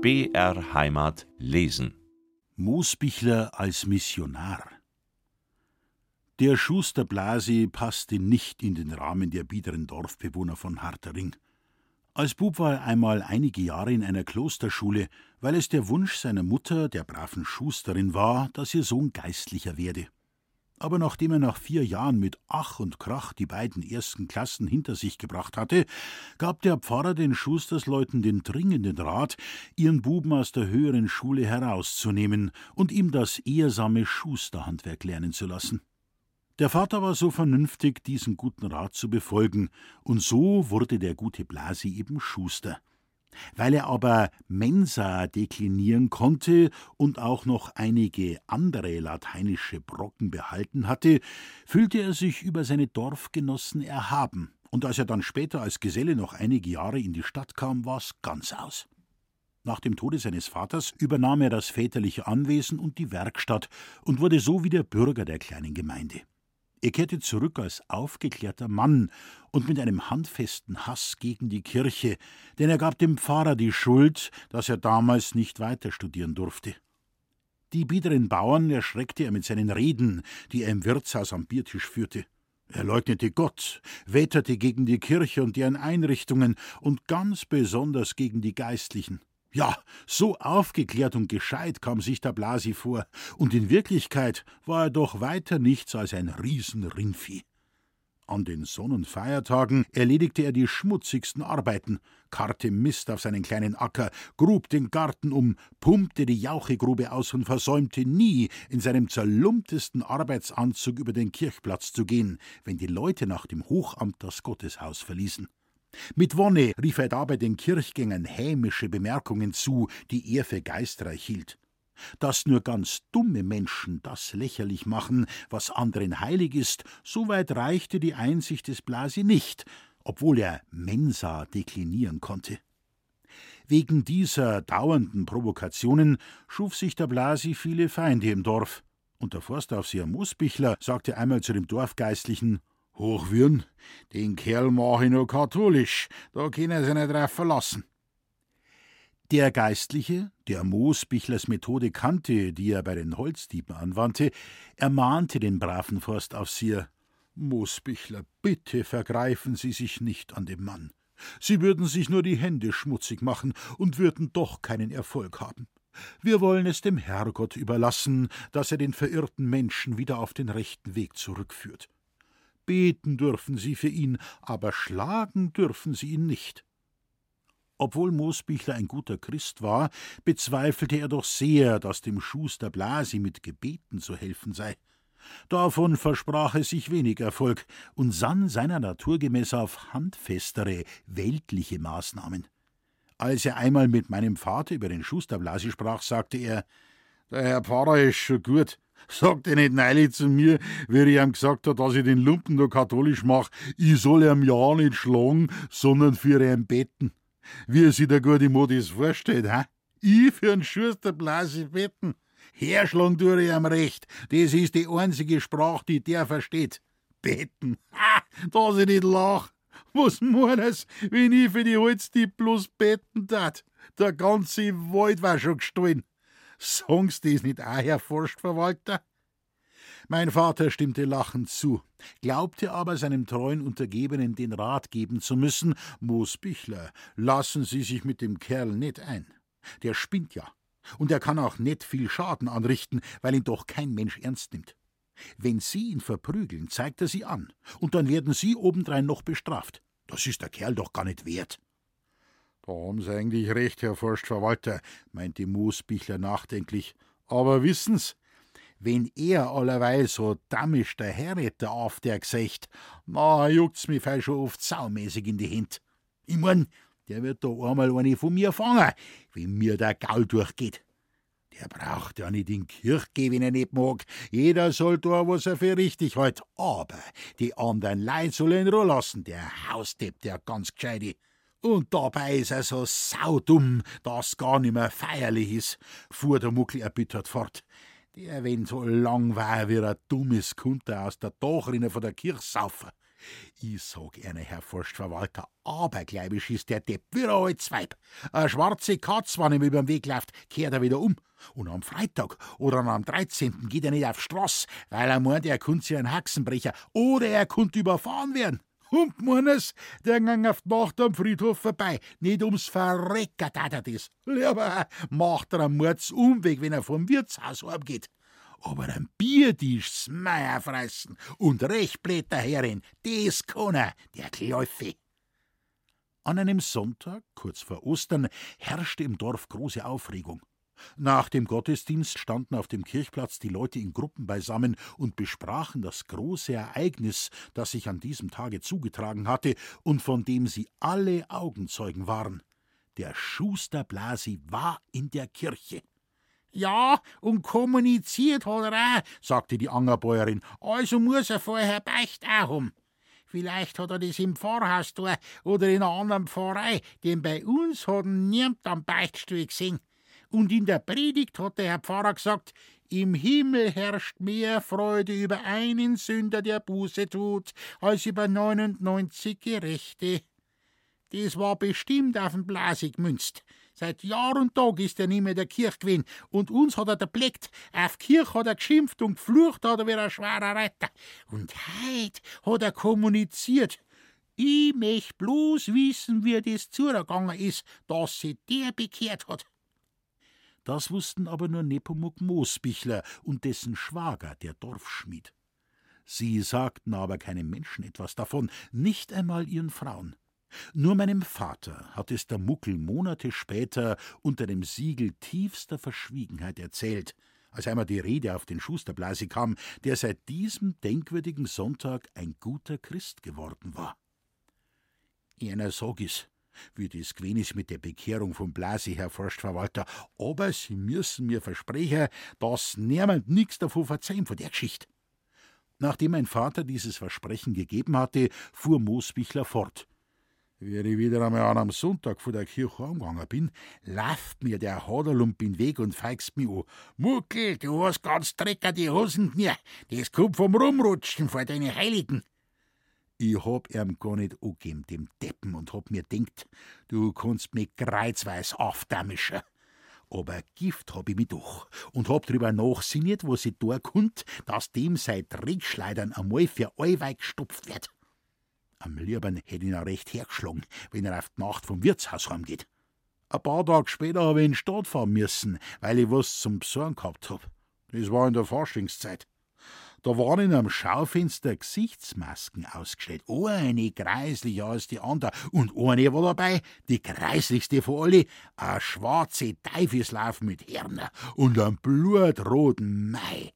BR Heimat lesen. Moosbichler als Missionar. Der Schuster Blasi passte nicht in den Rahmen der biederen Dorfbewohner von Hartering. Als Bub war er einmal einige Jahre in einer Klosterschule, weil es der Wunsch seiner Mutter, der braven Schusterin, war, dass ihr Sohn Geistlicher werde. Aber nachdem er nach vier Jahren mit Ach und Krach die beiden ersten Klassen hinter sich gebracht hatte, gab der Pfarrer den Schustersleuten den dringenden Rat, ihren Buben aus der höheren Schule herauszunehmen und ihm das ehrsame Schusterhandwerk lernen zu lassen. Der Vater war so vernünftig, diesen guten Rat zu befolgen, und so wurde der gute Blasi eben Schuster. Weil er aber Mensa deklinieren konnte und auch noch einige andere lateinische Brocken behalten hatte, fühlte er sich über seine Dorfgenossen erhaben, und als er dann später als Geselle noch einige Jahre in die Stadt kam, war's ganz aus. Nach dem Tode seines Vaters übernahm er das väterliche Anwesen und die Werkstatt und wurde so wieder Bürger der kleinen Gemeinde. Er kehrte zurück als aufgeklärter Mann und mit einem handfesten Hass gegen die Kirche, denn er gab dem Pfarrer die Schuld, dass er damals nicht weiter studieren durfte. Die biederen Bauern erschreckte er mit seinen Reden, die er im Wirtshaus am Biertisch führte. Er leugnete Gott, wetterte gegen die Kirche und deren Einrichtungen und ganz besonders gegen die Geistlichen. Ja, so aufgeklärt und gescheit kam sich der Blasi vor, und in Wirklichkeit war er doch weiter nichts als ein Riesenrindvieh. An den Sonnenfeiertagen erledigte er die schmutzigsten Arbeiten, karrte Mist auf seinen kleinen Acker, grub den Garten um, pumpte die Jauchegrube aus und versäumte nie, in seinem zerlumptesten Arbeitsanzug über den Kirchplatz zu gehen, wenn die Leute nach dem Hochamt das Gotteshaus verließen. Mit Wonne rief er dabei den Kirchgängern hämische Bemerkungen zu, die er für geistreich hielt. Dass nur ganz dumme Menschen das lächerlich machen, was anderen heilig ist, so weit reichte die Einsicht des Blasi nicht, obwohl er Mensa deklinieren konnte. Wegen dieser dauernden Provokationen schuf sich der Blasi viele Feinde im Dorf, und der Forstaufseher Moosbichler sagte einmal zu dem Dorfgeistlichen Hochwürn, den Kerl mach ich noch katholisch, da können sie nicht drauf verlassen. Der Geistliche, der Moosbichlers Methode kannte, die er bei den Holzdieben anwandte, ermahnte den braven Forstaufseher: Moosbichler, bitte vergreifen Sie sich nicht an dem Mann. Sie würden sich nur die Hände schmutzig machen und würden doch keinen Erfolg haben. Wir wollen es dem Herrgott überlassen, dass er den verirrten Menschen wieder auf den rechten Weg zurückführt. Beten dürfen sie für ihn, aber schlagen dürfen sie ihn nicht. Obwohl Moosbichler ein guter Christ war, bezweifelte er doch sehr, dass dem Schuster Blasi mit Gebeten zu helfen sei. Davon versprach er sich wenig Erfolg und sann seiner Natur gemäß auf handfestere, weltliche Maßnahmen. Als er einmal mit meinem Vater über den Schuster Blasi sprach, sagte er: Der Herr Pfarrer ist schon gut, Sagt er nicht neulich zu mir, wie ich ihm gesagt habe, dass ich den Lumpen nur katholisch mache, ich soll ihm ja nicht schlagen, sondern für ihn beten. Wie sich der gute Modis vorstellt, hä? Ich für einen Schuster blase beten. Herschlagen tue ich ihm recht. Das ist die einzige Sprache, die der versteht. Beten. Ha, dass ich nicht lach. Was meinst wenn ich für die Holztipp bloß beten tat? Der ganze Wald war schon gestohlen. Songs dies nicht auch, Herr Forstverwalter? Mein Vater stimmte lachend zu, glaubte aber seinem treuen Untergebenen den Rat geben zu müssen: Moosbichler, lassen Sie sich mit dem Kerl nicht ein. Der spinnt ja. Und er kann auch nicht viel Schaden anrichten, weil ihn doch kein Mensch ernst nimmt. Wenn Sie ihn verprügeln, zeigt er Sie an, und dann werden Sie obendrein noch bestraft. Das ist der Kerl doch gar nicht wert. Da haben Sie eigentlich recht, Herr Forstverwalter, meinte Moosbichler nachdenklich. Aber wissen's, wenn er allerweil so dammisch der Herretter auf der Gesicht, na, juckt's mich feil schon oft saumäßig in die Hände. Ich mein, der wird da einmal eine von mir fangen, wenn mir der Gaul durchgeht. Der braucht ja nicht in Kirch gehen, wenn er nicht mag. Jeder soll da, was er für richtig hält. Aber die anderen Leute sollen ihn ruhen lassen. Der Haustipp, der ganz gescheite. Und dabei ist er so saudumm, dass gar nicht mehr feierlich ist, fuhr der Muckel erbittert fort. Der, wenn so lang war, wie ein dummes Kunter aus der Dachrinne von der Kirche saufen. Ich sag Ihnen, Herr Forstverwalter, abergläubisch ist der Depp wie ein altes Weib. Eine schwarze Katz, wenn ihm über den Weg läuft, kehrt er wieder um. Und am Freitag oder am 13. geht er nicht auf Straß, weil er meint, er könnte sich einen Haxenbrecher oder er könnte überfahren werden. Und meines, der gang auf die Nacht am Friedhof vorbei. Nicht ums Verrecken tat er das. Lieber macht er einen Mordsumweg, wenn er vom Wirtshaus abgeht. Aber ein Biertisch Meier fressen und Rechtblätter herin, das kann er, der Kläufe. An einem Sonntag, kurz vor Ostern, herrschte im Dorf große Aufregung. Nach dem Gottesdienst standen auf dem Kirchplatz die Leute in Gruppen beisammen und besprachen das große Ereignis, das sich an diesem Tage zugetragen hatte und von dem sie alle Augenzeugen waren. Der Schuster Blasi war in der Kirche. Ja, und kommuniziert hat er auch, sagte die Angerbäuerin. Also muss er vorher Beicht auch haben. Vielleicht hat er das im Pfarrhaus da oder in einer anderen Pfarrei, denn bei uns hat niemand am Beichtstuhl gesehen. Und in der Predigt hat der Herr Pfarrer gesagt, im Himmel herrscht mehr Freude über einen Sünder, der Buße tut, als über 99 Gerechte. Das war bestimmt auf den Blase gemünzt. Seit Jahr und Tag ist er nicht mehr der Kirch gewesen. Und uns hat er der Bleckt. Auf Kirch hat er geschimpft und geflucht hat er wie ein schwerer Reiter. Und heut hat er kommuniziert. Ich möcht bloß wissen, wie das zugegangen ist, dass sie der bekehrt hat. Das wussten aber nur Nepomuk Moosbichler und dessen Schwager, der Dorfschmied. Sie sagten aber keinem Menschen etwas davon, nicht einmal ihren Frauen. Nur meinem Vater hat es der Muckel Monate später unter dem Siegel tiefster Verschwiegenheit erzählt, als einmal die Rede auf den Schusterblase kam, der seit diesem denkwürdigen Sonntag ein guter Christ geworden war. Einer sag is, wie das gewesen ist mit der Bekehrung von Blasi, Herr Forstverwalter. Aber Sie müssen mir versprechen, dass niemand nichts davon verzeihen von der Geschichte. Nachdem mein Vater dieses Versprechen gegeben hatte, fuhr Moosbichler fort. Wie ich wieder einmal an am Sonntag vor der Kirche heimgegangen bin, lauft mir der Haderlump in Weg und feigst mich an. Muckel, du hast ganz drecker die Hosen mir. Das kommt vom Rumrutschen vor deine Heiligen. Ich hab ihm gar nicht angegeben, dem Deppen, und hab mir denkt, du kannst mich kreuzweis aufdamischen. Aber Gift hab ich mich doch und hab drüber nachsinniert, was ich da kunt, dass dem seit Dreckschleidern einmal für allweil gestopft wird. Am liebern hätt ich ihn auch recht hergeschlagen, wenn er auf die Nacht vom Wirtshaus heimgeht. Ein paar Tage später hab ich in die Stadt fahren müssen, weil ich was zum Besorgen gehabt hab. Das war in der Faschingszeit. Da waren in einem Schaufenster Gesichtsmasken ausgestellt. Eine kreislicher als die andere. Und eine war dabei, die kreislichste von alle, eine schwarze Teufelslauf mit Hörner und einem blutroten Mai.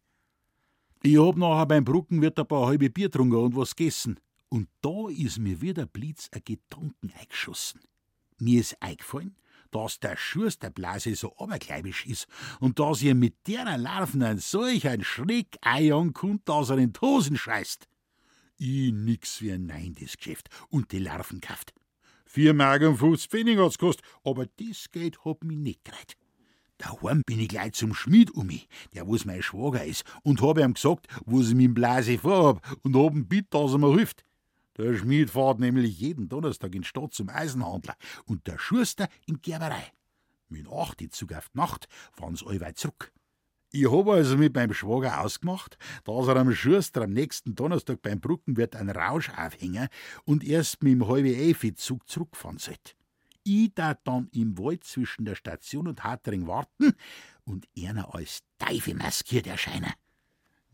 Ich hab nachher beim Brückenwirt ein paar halbe Bier getrunken und was gegessen. Und da ist mir wieder Blitz ein Gedanken eingeschossen. Mir ist eingefallen, dass der Schusterblase so abergläubisch ist und dass ihr mit der Larven ein solch ein Schreck eiern könnt, dass er in die Hosen scheißt. Ich nix wie ein Nein, das Geschäft, und die Larven kauft. Vier Mark und 50 Pfennig hat's gekostet, aber das Geld hat mich nicht gereiht. Daheim bin ich gleich zum Schmied um mich, der wo's mein Schwager ist, und hab ihm gesagt, was ich mit dem Blase vorhab, und hab ihn bitt, dass er mir hilft. Der Schmied fährt nämlich jeden Donnerstag in die Stadt zum Eisenhandler und der Schuster in die Gerberei. Mit acht Zug auf die Nacht fahren sie allweit zurück. Ich hab also mit meinem Schwager ausgemacht, dass er am Schuster am nächsten Donnerstag beim Brückenwirt einen Rausch aufhängen und erst mit dem halben Elfi Zug zurückfahren sollte. Ich da dann im Wald zwischen der Station und Hartering warten und einer als Teufel maskiert erscheinen.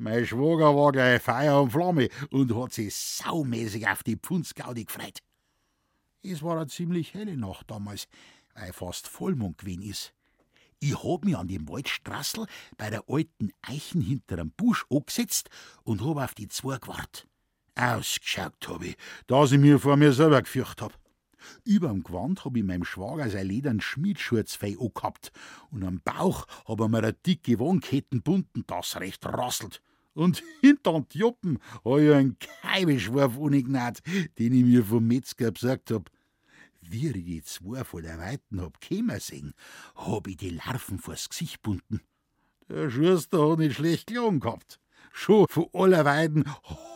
Mein Schwager war gleich Feuer und Flamme und hat sich saumäßig auf die Pfundsgaudi gefreut. Es war eine ziemlich helle Nacht damals, weil fast Vollmond gewesen ist. Ich hab mich an dem Waldstrassel bei der alten Eichen hinterm Busch angesetzt und hab auf die zwei gewartet. Ausgeschaut hab ich, dass ich mir vor mir selber gefürcht hab. Überm Gewand hab ich meinem Schwager sein ledern Schmiedschurzfei angehabt und am Bauch hab er mir eine dicke Wohnkette bunden, das recht rasselt. Und hinter Joppen hab ich einen Keibeschwarf angenäht, den ich mir vom Metzger besorgt hab. Wie ich die zwei vor der Weiten hab kämen sehen, hab ich die Larven vors Gesicht bunden. Der Schuster hat nicht schlecht gelungen gehabt. Schon von aller Weiden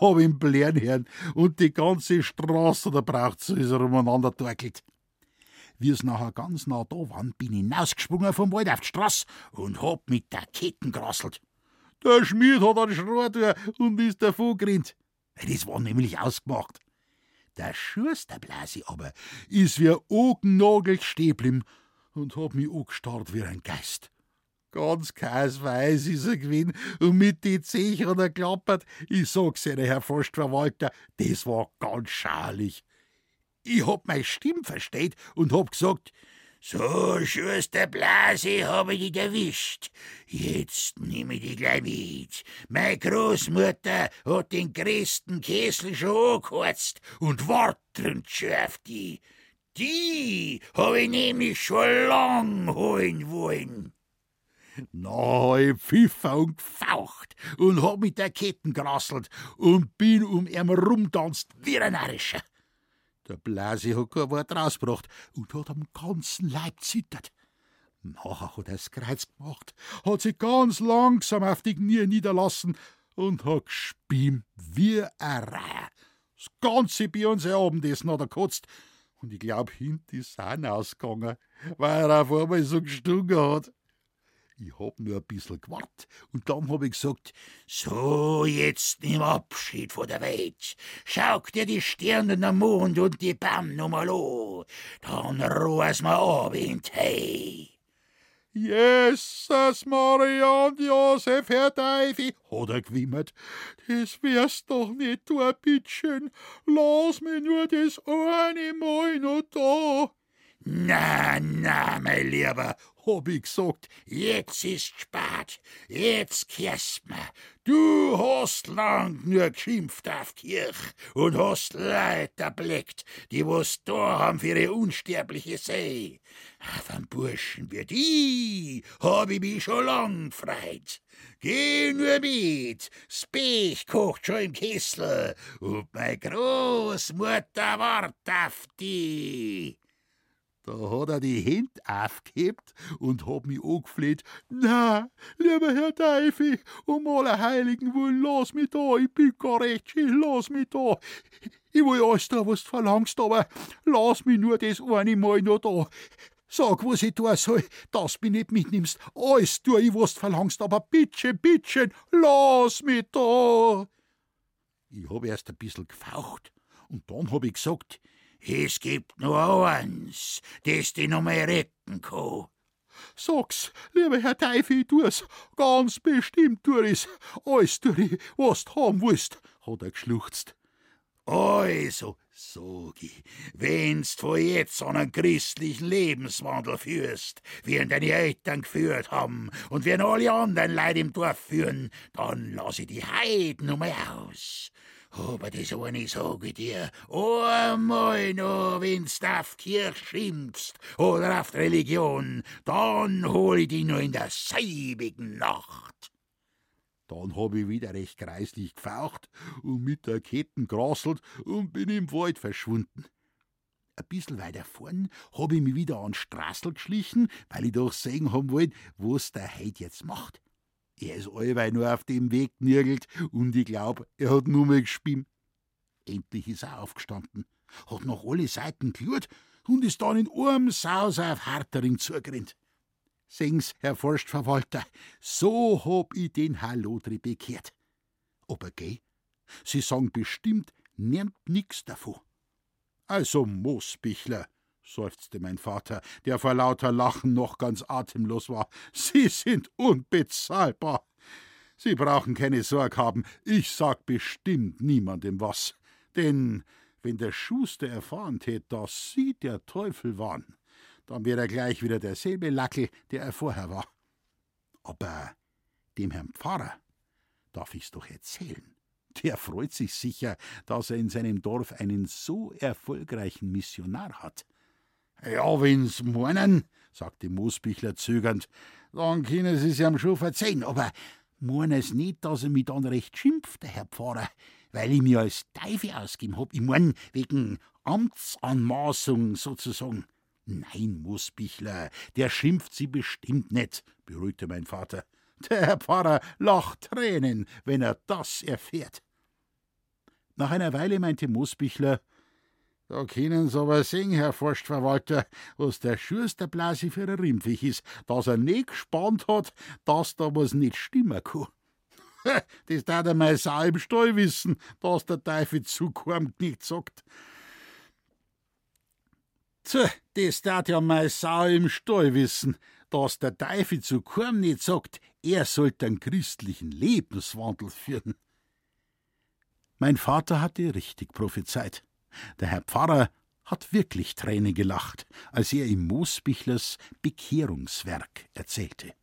hab ich ihn blären hören und die ganze Straße, da braucht's, ist er umeinander torkelt. Wie es nachher ganz nah da waren, bin ich hinausgesprungen vom Wald auf die Straße und hab mit der Ketten gerasselt. Der Schmied hat einen Schrotur und ist davon gerannt. Das war nämlich ausgemacht. Der Schusterblase aber ist wie Ogennagel stehen und hat mich angestarrt wie ein Geist. Ganz kaisweiß ist er gewesen und mit die Zehen hat er klappert. Ich sag's Ihnen, Herr Forstverwalter, das war ganz schauerlich. Ich hab meine Stimme versteht und hab gesagt, so, Schuster Blase, habe ich dich erwischt. Jetzt nehme ich dich gleich mit. Meine Großmutter hat den größten Kessel schon angeheizt und wartend schärft die. Die habe ich nämlich schon lang holen wollen. Na, ich pfiffer und gefaucht und hab mit der Ketten gerasselt und bin um ihn rumtanzt wie ein Narischer. Der Blase hat kein Wort rausgebracht und hat am ganzen Leib zittert. Nachher hat er das Kreuz gemacht, hat sich ganz langsam auf die Knie niederlassen und hat gespiem wie ein Reiher. Das ganze bei uns Abendessen hat er gekotzt und ich glaub, hinten ist er ausgegangen, weil er auf einmal so gestungen hat. Ich hab nur ein bisschen gewartet und dann hab ich gesagt, so, jetzt nimm Abschied von der Welt. Schau dir die Sterne, den Mond und die Bäume noch mal an. Dann ruh's mal ab in Tee. Jesus, Maria und Josef, Herr Teifi, hat er gewimmert. Das wär's doch nicht, du Bittchen. Lass mich nur das eine Mal noch da. Na, na, mein Lieber, hab ich gesagt, jetzt ist spät, jetzt kehrst mir. Du hast lang nur geschimpft auf Kirch und hast Leute erblickt, die was da haben für ihre unsterbliche See. Auf einen Burschen wie die hab ich mich schon lang gefreut. Geh nur mit, Spech kocht schon im Kessel und meine Großmutter wart auf die. Da hat er die Hände aufgehebt und hat mich angefleht. Na, lieber Herr Teufel, um aller Heiligen willen, lass mich da, ich bin gar recht schön, lass mich da. Ich will alles da, was du verlangst, aber lass mich nur das eine Mal noch da. Sag, was ich tun soll, dass du mich nicht mitnimmst. Alles tu ich, was du verlangst, aber bittchen, bittchen, lass mich da. Ich hab erst ein bisschen gefaucht und dann hab ich gesagt, es gibt nur eins, das dich noch mehr retten kann. Sag's, lieber Herr Teufel, tu's, ganz bestimmt tu ich's. Alles tu ich, was du haben willst, hat er geschluchzt. Also, sag ich, wenn's von jetzt an einen christlichen Lebenswandel führst, wie ihn deine Eltern geführt haben und wie ihn alle anderen Leute im Dorf führen, dann lass ich die Heiden um aus. Aber das eine sag ich dir, einmal noch, wenn's auf die Kirche schimpfst oder auf die Religion, dann hol ich dich noch in der seibigen Nacht. Dann hab ich wieder recht kreislich gefaucht und mit der Ketten grasselt und bin im Wald verschwunden. Ein bisschen weiter vorn hab ich mich wieder an Straßel geschlichen, weil ich doch sehen haben wollt, was der Heid jetzt macht. Er ist allweil nur auf dem Weg nirgelt und ich glaub, er hat nur mal gespimmt. Endlich ist er aufgestanden, hat nach alle Seiten geschaut und ist dann in einem Saus auf Hartering zugerannt. Sehen's, Herr Forstverwalter, so hab ich den Herr Lotri bekehrt. Aber geh, Sie sagen bestimmt, nehmt nix davon. Also, Moosbichler, seufzte mein Vater, der vor lauter Lachen noch ganz atemlos war. Sie sind unbezahlbar. Sie brauchen keine Sorge haben, ich sag bestimmt niemandem was. Denn wenn der Schuster erfahren tät, dass Sie der Teufel waren, dann wäre er gleich wieder derselbe Lackel, der er vorher war. Aber dem Herrn Pfarrer darf ich's doch erzählen. Der freut sich sicher, dass er in seinem Dorf einen so erfolgreichen Missionar hat. Ja, wenn's meinen, sagte Moosbichler zögernd, dann können Sie's ihm schon verzeihen, aber meinen es nicht, dass er mich dann recht schimpft, der Herr Pfarrer, weil ich mir als Teufel ausgeben hab. Ich mein, wegen Amtsanmaßung sozusagen. Nein, Moosbichler, der schimpft Sie bestimmt nicht, beruhigte mein Vater. Der Herr Pfarrer lacht Tränen, wenn er das erfährt. Nach einer Weile meinte Moosbichler, da können Sie aber sehen, Herr Forstverwalter, was der Schusterblase für ein Rimpfig ist, dass er nicht gespannt hat, dass da was nicht stimmen kann. Das darf er mal Sau im Stall wissen, dass der Teufel zu nicht sagt. Tja, das darf ja mal Sau im Stall wissen, dass der Teufel zu nicht sagt, er sollte einen christlichen Lebenswandel führen. Mein Vater hatte richtig prophezeit. Der Herr Pfarrer hat wirklich Tränen gelacht, als er ihm Moosbichlers Bekehrungswerk erzählte.